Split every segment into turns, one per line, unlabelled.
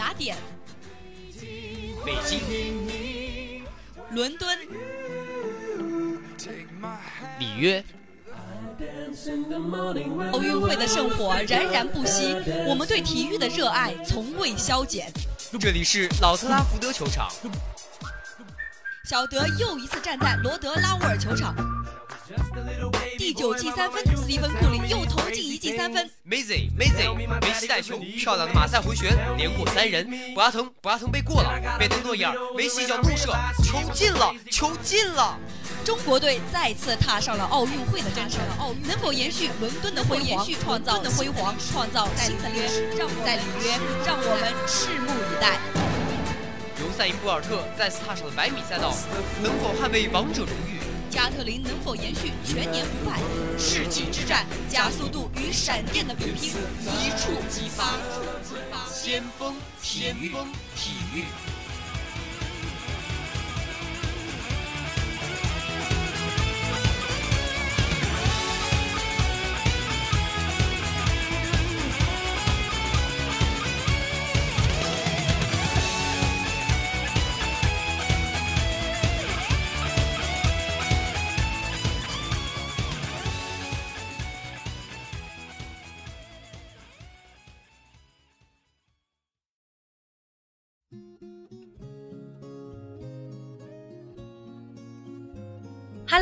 雅典、北京、伦敦、
里约，
奥运会的圣火燃燃不息，我们对体育的热爱从未消减。
这里是老特拉福德球场，
小德又一次站在罗德拉沃尔球场。第九记三分，斯蒂芬库里又投进一记三分。
Mazy，Mazy，梅西带球，漂亮的马赛回旋，连过三人。博阿滕，博阿滕被过了，贝登诺伊尔，梅西一脚怒射，球进了，球进了。
中国队再次踏上了奥运会的征程，能否延续伦敦的辉煌，创造的辉煌，创造新的历史？在里约，让我们拭目以待。
尤塞因·博尔特再次踏上了百米赛道，能否捍卫王者荣誉？
加特林能否延续全年不败？世纪之战，加速度与闪电的比拼，一触即发。
先锋体育，体育。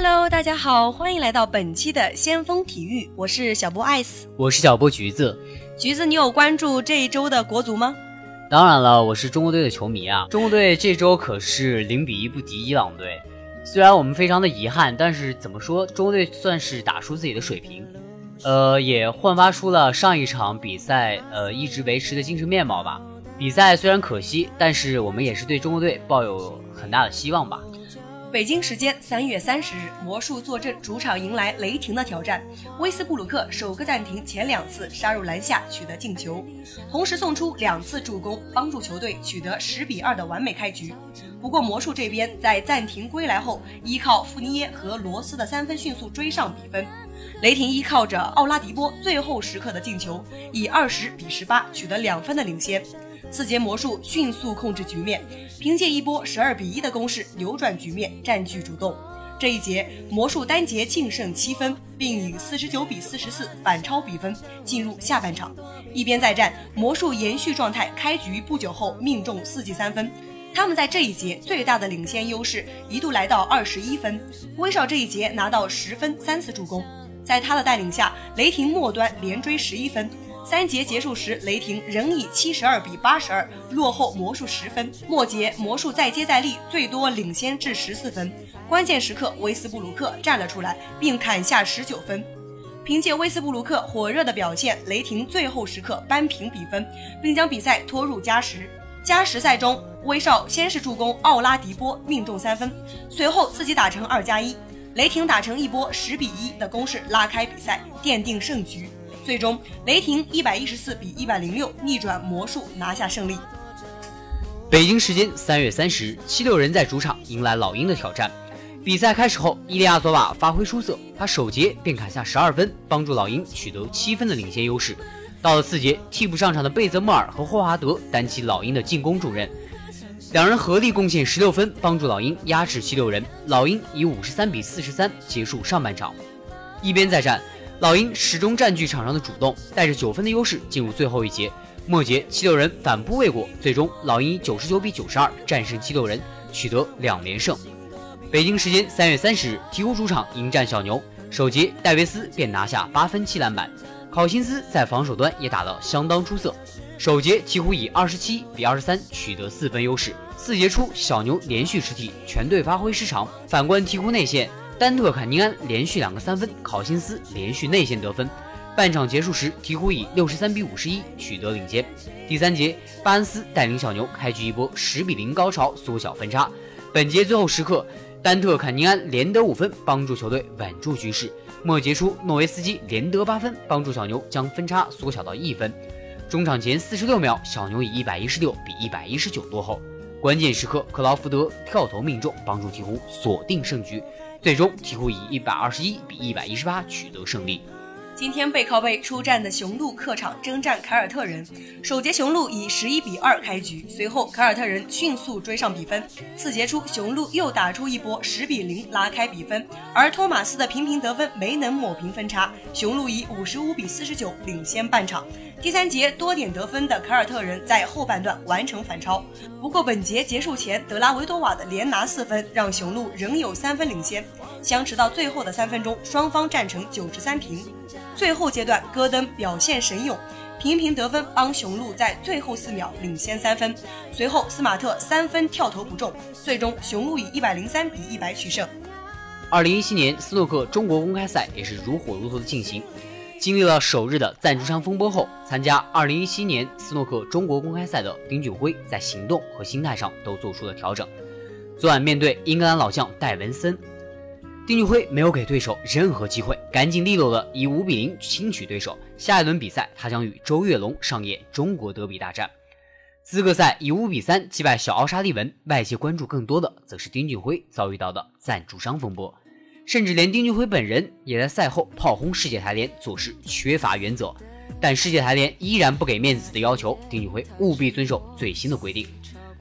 Hello，大家好，欢迎来到本期的先锋体育，我是小波 ice，，
我是小波橘子。
橘子，你有关注这一周的国足吗？
当然了，我是中国队的球迷啊！中国队这周可是零比一不敌伊朗队，虽然我们非常的遗憾，但是怎么说，中国队算是打出自己的水平，呃，也焕发出了上一场比赛呃一直维持的精神面貌吧。比赛虽然可惜，但是我们也是对中国队抱有很大的希望吧。
北京时间三月三十日，魔术坐镇主场迎来雷霆的挑战。威斯布鲁克首个暂停前两次杀入篮下取得进球，同时送出两次助攻，帮助球队取得十比二的完美开局。不过魔术这边在暂停归来后，依靠富尼耶和罗斯的三分迅速追上比分。雷霆依靠着奥拉迪波最后时刻的进球，以二十比十八取得两分的领先。次节魔术迅速控制局面，凭借一波十二比一的攻势扭转局面，占据主动。这一节魔术单节净胜七分，并以四十九比四十四反超比分进入下半场。一边再战，魔术延续状态，开局不久后命中四记三分。他们在这一节最大的领先优势一度来到二十一分。威少这一节拿到十分三次助攻，在他的带领下，雷霆末端连追十一分。三节结束时，雷霆仍以七十二比八十二落后魔术十分。末节魔术再接再厉，最多领先至十四分。关键时刻，威斯布鲁克站了出来，并砍下十九分。凭借威斯布鲁克火热的表现，雷霆最后时刻扳平比分，并将比赛拖入加时。加时赛中，威少先是助攻奥拉迪波命中三分，随后自己打成二加一，雷霆打成一波十比一的攻势拉开比赛，奠定胜局。最终，雷霆一百一十四比一百零六逆转魔术，拿下胜利。
北京时间三月三十日，七六人在主场迎来老鹰的挑战。比赛开始后，伊利亚佐瓦发挥出色，他首节便砍下十二分，帮助老鹰取得七分的领先优势。到了四节，替补上场的贝泽莫尔和霍华德担起老鹰的进攻重任，两人合力贡献十六分，帮助老鹰压制七六人。老鹰以五十三比四十三结束上半场。一边再战。老鹰始终占据场上的主动，带着九分的优势进入最后一节。末节七六人反扑未果，最终老鹰以九十九比九十二战胜七六人，取得两连胜。北京时间三月三十日，鹈鹕主场迎战小牛，首节戴维斯便拿下八分七篮板，考辛斯在防守端也打得相当出色。首节鹈鹕以二十七比二十三取得四分优势。四节初，小牛连续失体，全队发挥失常。反观鹈鹕内线，丹特坎尼安连续两个三分，考辛斯连续内线得分。半场结束时，鹈鹕以六十三比五十一取得领先。第三节，巴恩斯带领小牛开局一波十比零高潮，缩小分差。本节最后时刻，丹特坎尼安连得五分，帮助球队稳住局势。末节初，诺维斯基连得八分，帮助小牛将分差缩小到一分。中场前四十六秒，小牛以一百一十六比一百一十九落后。关键时刻，克劳福德跳投命中，帮助鹈鹕锁定胜局。最终，鹈鹕以一百二十一比一百一十八取得胜利。
今天背靠背出战的雄鹿客场征战凯尔特人，首节雄鹿以十一比二开局，随后凯尔特人迅速追上比分。次节初，雄鹿又打出一波十比零拉开比分，而托马斯的频频得分没能抹平分差，雄鹿以五十五比四十九领先半场。第三节多点得分的凯尔特人在后半段完成反超，不过本节结束前德拉维多瓦的连拿四分，让雄鹿仍有三分领先。相持到最后的三分钟，双方战成九十三平。最后阶段，戈登表现神勇，频频得分，帮雄鹿在最后四秒领先三分。随后，斯马特三分跳投不中，最终雄鹿以一百零三比一百取胜。
二零一七年斯诺克中国公开赛也是如火如荼的进行。经历了首日的赞助商风波后，参加二零一七年斯诺克中国公开赛的丁俊晖在行动和心态上都做出了调整。昨晚面对英格兰老将戴文森。丁俊晖没有给对手任何机会，干净利落的以五比零轻取对手。下一轮比赛，他将与周跃龙上演中国德比大战。资格赛以五比三击败小奥沙利文。外界关注更多的则是丁俊晖遭遇到的赞助商风波，甚至连丁俊晖本人也在赛后炮轰世界台联做事缺乏原则。但世界台联依然不给面子的要求丁俊晖务必遵守最新的规定。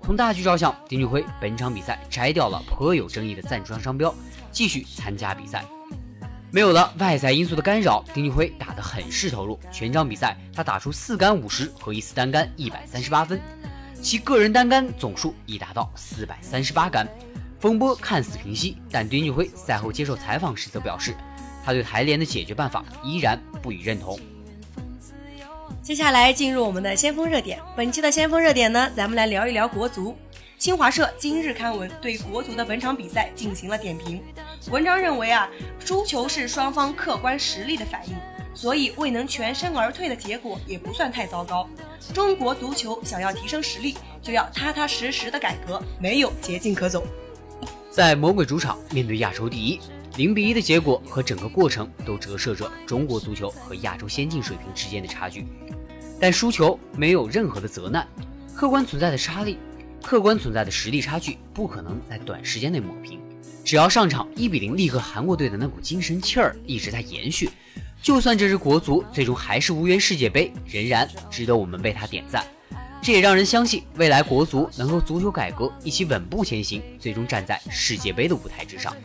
从大局着想，丁俊晖本场比赛摘掉了颇有争议的赞助商商标。继续参加比赛，没有了外在因素的干扰，丁俊晖打得很是投入。全场比赛，他打出四杆五十和一次单杆一百三十八分，其个人单杆总数已达到四百三十八杆。风波看似平息，但丁俊晖赛后接受采访时则表示，他对台联的解决办法依然不予认同。
接下来进入我们的先锋热点，本期的先锋热点呢，咱们来聊一聊国足。新华社今日刊文对国足的本场比赛进行了点评。文章认为啊，输球是双方客观实力的反应，所以未能全身而退的结果也不算太糟糕。中国足球想要提升实力，就要踏踏实实的改革，没有捷径可走。
在魔鬼主场面对亚洲第一，零比一的结果和整个过程都折射着中国足球和亚洲先进水平之间的差距。但输球没有任何的责难，客观存在的差力。客观存在的实力差距不可能在短时间内抹平，只要上场一比零力克韩国队的那股精神气儿一直在延续，就算这支国足最终还是无缘世界杯，仍然值得我们为他点赞。这也让人相信未来国足能够足球改革一起稳步前行，最终站在世界杯的舞台之上。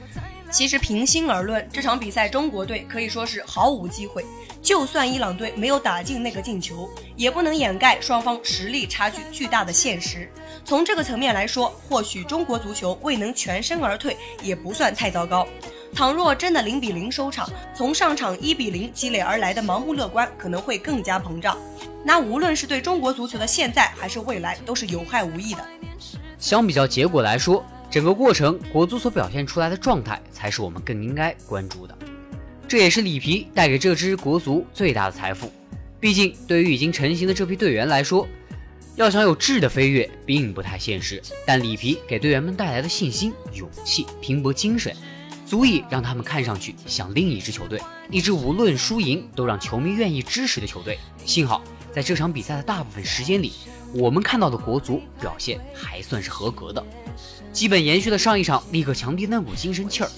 其实平心而论，这场比赛中国队可以说是毫无机会。就算伊朗队没有打进那个进球，也不能掩盖双方实力差距巨大的现实。从这个层面来说，或许中国足球未能全身而退，也不算太糟糕。倘若真的零比零收场，从上场一比零积累而来的盲目乐观可能会更加膨胀，那无论是对中国足球的现在还是未来，都是有害无益的。
相比较结果来说。整个过程，国足所表现出来的状态才是我们更应该关注的。这也是里皮带给这支国足最大的财富。毕竟，对于已经成型的这批队员来说，要想有质的飞跃，并不太现实。但里皮给队员们带来的信心、勇气、拼搏精神，足以让他们看上去像另一支球队，一支无论输赢都让球迷愿意支持的球队。幸好，在这场比赛的大部分时间里，我们看到的国足表现还算是合格的。基本延续了上一场力克强敌那股精神气儿，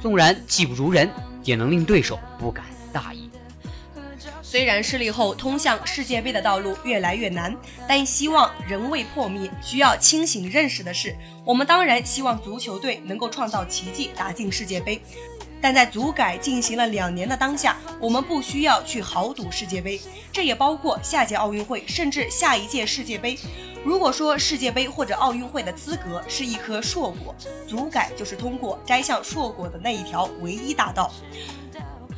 纵然技不如人，也能令对手不敢大意。
虽然失利后通向世界杯的道路越来越难，但希望仍未破灭。需要清醒认识的是，我们当然希望足球队能够创造奇迹，打进世界杯。但在足改进行了两年的当下，我们不需要去豪赌世界杯，这也包括下届奥运会，甚至下一届世界杯。如果说世界杯或者奥运会的资格是一颗硕果，足改就是通过摘向硕果的那一条唯一大道。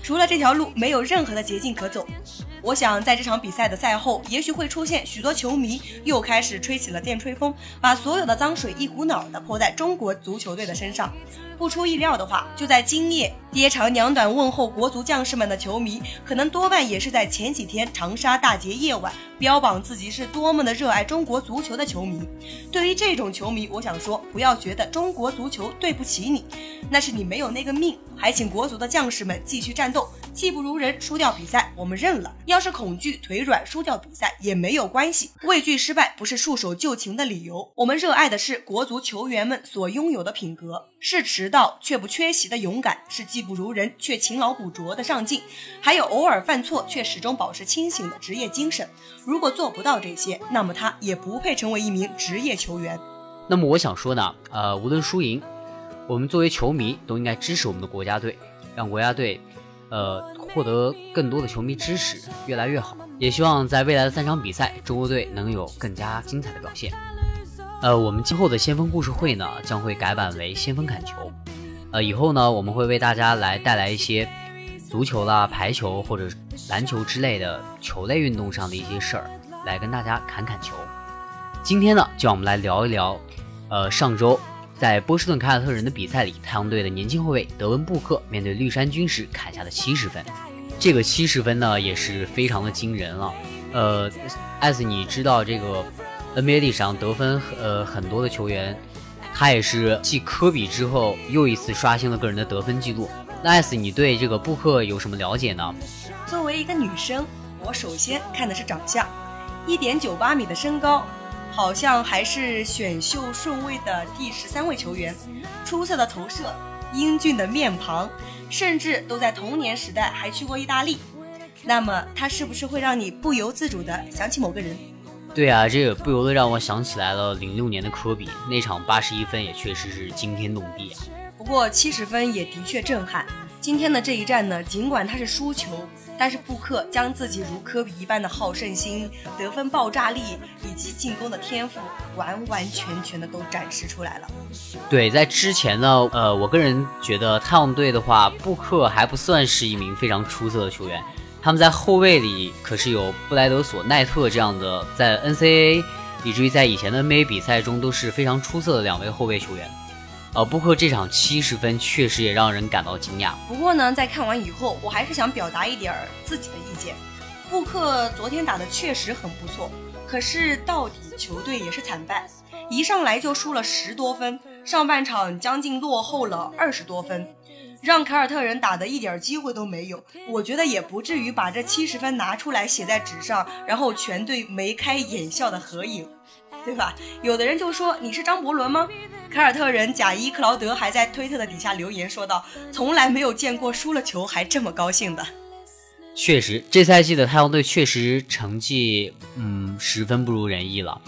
除了这条路，没有任何的捷径可走。我想，在这场比赛的赛后，也许会出现许多球迷又开始吹起了电吹风，把所有的脏水一股脑的泼在中国足球队的身上。不出意料的话，就在今夜爹长娘短问候国足将士们的球迷，可能多半也是在前几天长沙大捷夜晚，标榜自己是多么的热爱中国足球的球迷。对于这种球迷，我想说，不要觉得中国足球对不起你，那是你没有那个命。还请国足的将士们继续战斗，技不如人，输掉比赛我们认了。要是恐惧腿软输掉比赛也没有关系，畏惧失败不是束手就擒的理由。我们热爱的是国足球员们所拥有的品格，是迟到却不缺席的勇敢，是技不如人却勤劳补拙的上进，还有偶尔犯错却始终保持清醒的职业精神。如果做不到这些，那么他也不配成为一名职业球员。
那么我想说呢，呃，无论输赢。我们作为球迷都应该支持我们的国家队，让国家队，呃，获得更多的球迷支持，越来越好。也希望在未来的三场比赛，中国队能有更加精彩的表现。呃，我们今后的先锋故事会呢，将会改版为先锋砍球。呃，以后呢，我们会为大家来带来一些足球啦、排球或者篮球之类的球类运动上的一些事儿，来跟大家砍砍球。今天呢，就让我们来聊一聊，呃，上周。在波士顿凯尔特人的比赛里，太阳队的年轻后卫德文布克面对绿衫军时砍下了七十分。这个七十分呢，也是非常的惊人了。呃，艾斯，你知道这个 NBA 历史上得分呃很多的球员，他也是继科比之后又一次刷新了个人的得分记录。那艾斯，你对这个布克有什么了解呢？
作为一个女生，我首先看的是长相，一点九八米的身高。好像还是选秀顺位的第十三位球员，出色的投射，英俊的面庞，甚至都在童年时代还去过意大利。那么他是不是会让你不由自主的想起某个人？
对啊，这个不由得让我想起来了零六年的科比那场八十一分，也确实是惊天动地啊。
不过七十分也的确震撼。今天的这一战呢，尽管他是输球。但是布克将自己如科比一般的好胜心、得分爆炸力以及进攻的天赋，完完全全的都展示出来了。
对，在之前呢，呃，我个人觉得太阳队的话，布克还不算是一名非常出色的球员。他们在后卫里可是有布莱德索、奈特这样的，在 NCAA 以至于在以前的 NBA 比赛中都是非常出色的两位后卫球员。呃，布克这场七十分确实也让人感到惊讶。
不过呢，在看完以后，我还是想表达一点自己的意见。布克昨天打的确实很不错，可是到底球队也是惨败，一上来就输了十多分，上半场将近落后了二十多分，让凯尔特人打的一点机会都没有。我觉得也不至于把这七十分拿出来写在纸上，然后全队眉开眼笑的合影。对吧？有的人就说你是张伯伦吗？凯尔特人贾伊克劳德还在推特的底下留言说道：“从来没有见过输了球还这么高兴的。”
确实，这赛季的太阳队确实成绩嗯十分不如人意了。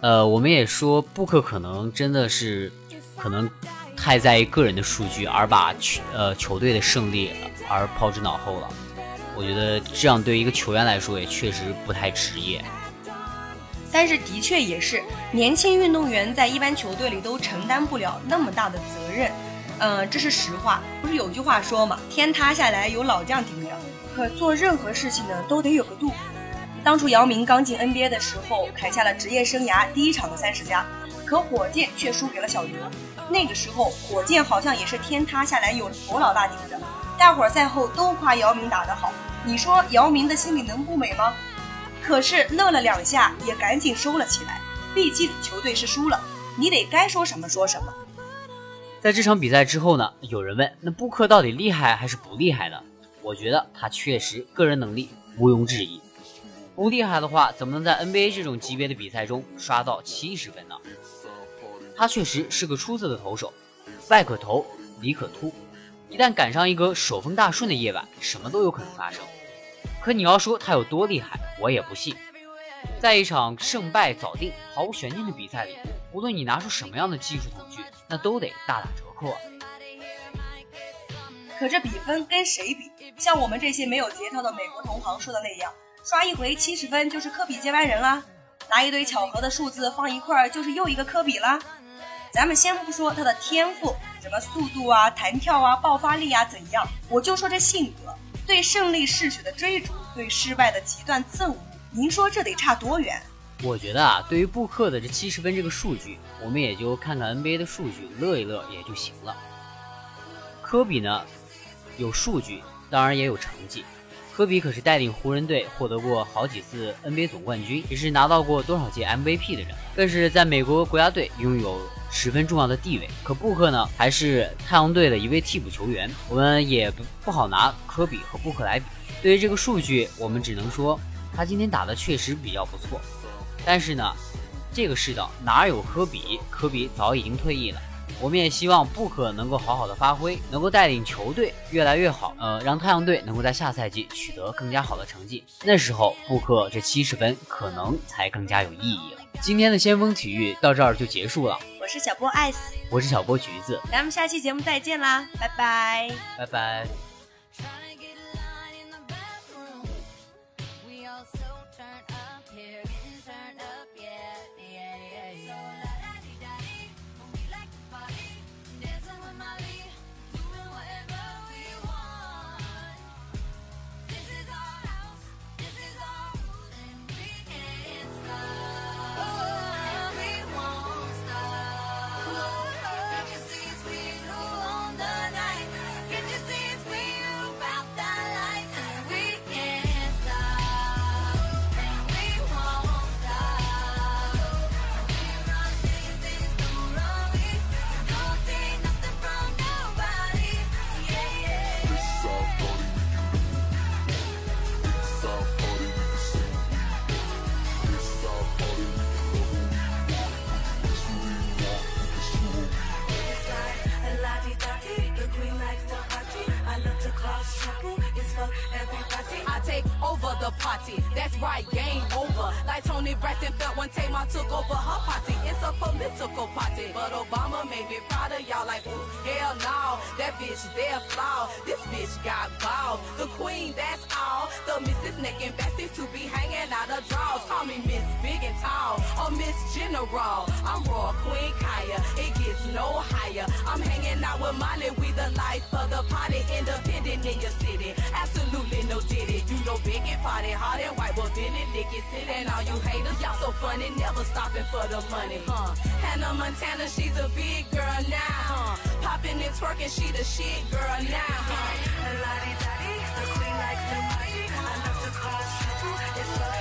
呃，我们也说布克可能真的是可能太在意个人的数据，而把球呃球队的胜利而抛之脑后了。我觉得这样对一个球员来说也确实不太职业。
但是的确也是，年轻运动员在一般球队里都承担不了那么大的责任，嗯，这是实话。不是有句话说嘛，天塌下来有老将顶着。可做任何事情呢，都得有个度。当初姚明刚进 NBA 的时候，砍下了职业生涯第一场的三十加，可火箭却输给了小牛。那个时候，火箭好像也是天塌下来有头老大顶着。大伙儿赛后都夸姚明打得好，你说姚明的心里能不美吗？可是乐了两下，也赶紧收了起来。毕竟球队是输了，你得该说什么说什么。
在这场比赛之后呢，有人问：那布克到底厉害还是不厉害呢？我觉得他确实个人能力毋庸置疑。不厉害的话，怎么能在 NBA 这种级别的比赛中刷到七十分呢？他确实是个出色的投手，外可投，里可突。一旦赶上一个手风大顺的夜晚，什么都有可能发生。可你要说他有多厉害，我也不信。在一场胜败早定、毫无悬念的比赛里，无论你拿出什么样的技术统计，那都得大打折扣啊。
可这比分跟谁比？像我们这些没有节操的美国同行说的那样，刷一回七十分就是科比接班人啦，拿一堆巧合的数字放一块儿就是又一个科比啦。咱们先不说他的天赋，什么速度啊、弹跳啊、爆发力啊怎样，我就说这性格，对胜利嗜血的追逐，对失败的极端憎恶，您说这得差多远？
我觉得啊，对于布克的这七十分这个数据，我们也就看看 NBA 的数据，乐一乐也就行了。科比呢，有数据，当然也有成绩。科比可是带领湖人队获得过好几次 NBA 总冠军，也是拿到过多少届 MVP 的人，更是在美国国家队拥有十分重要的地位。可布克呢，还是太阳队的一位替补球员，我们也不不好拿科比和布克来比。对于这个数据，我们只能说他今天打的确实比较不错。但是呢，这个世道哪有科比？科比早已经退役了。我们也希望布克能够好好的发挥，能够带领球队越来越好。呃，让太阳队能够在下赛季取得更加好的成绩。那时候，布克这七十分可能才更加有意义了。今天的先锋体育到这儿就结束了。
我是小波艾斯，
我是小波橘子，
咱们下期节目再见啦，拜拜，
拜拜。
Hell no. That bitch, they're flawed. This bitch got balls. The queen, that's all. The Mrs. Neck and besties to be hanging out of drawers. Call me Miss Tall or Miss General. I'm Royal Queen Kaya. It gets no higher. I'm hanging out with Molly. We the life of the party. Independent in your city. Absolutely no diddy. You know big and party hard and white, well but Billy Dick is sitting. All you haters, y'all so funny, never stopping for the money, huh? Hannah Montana, she's a big girl now, huh? Popping and twerking, she the shit girl now, huh? Di the queen likes the party. I love to cause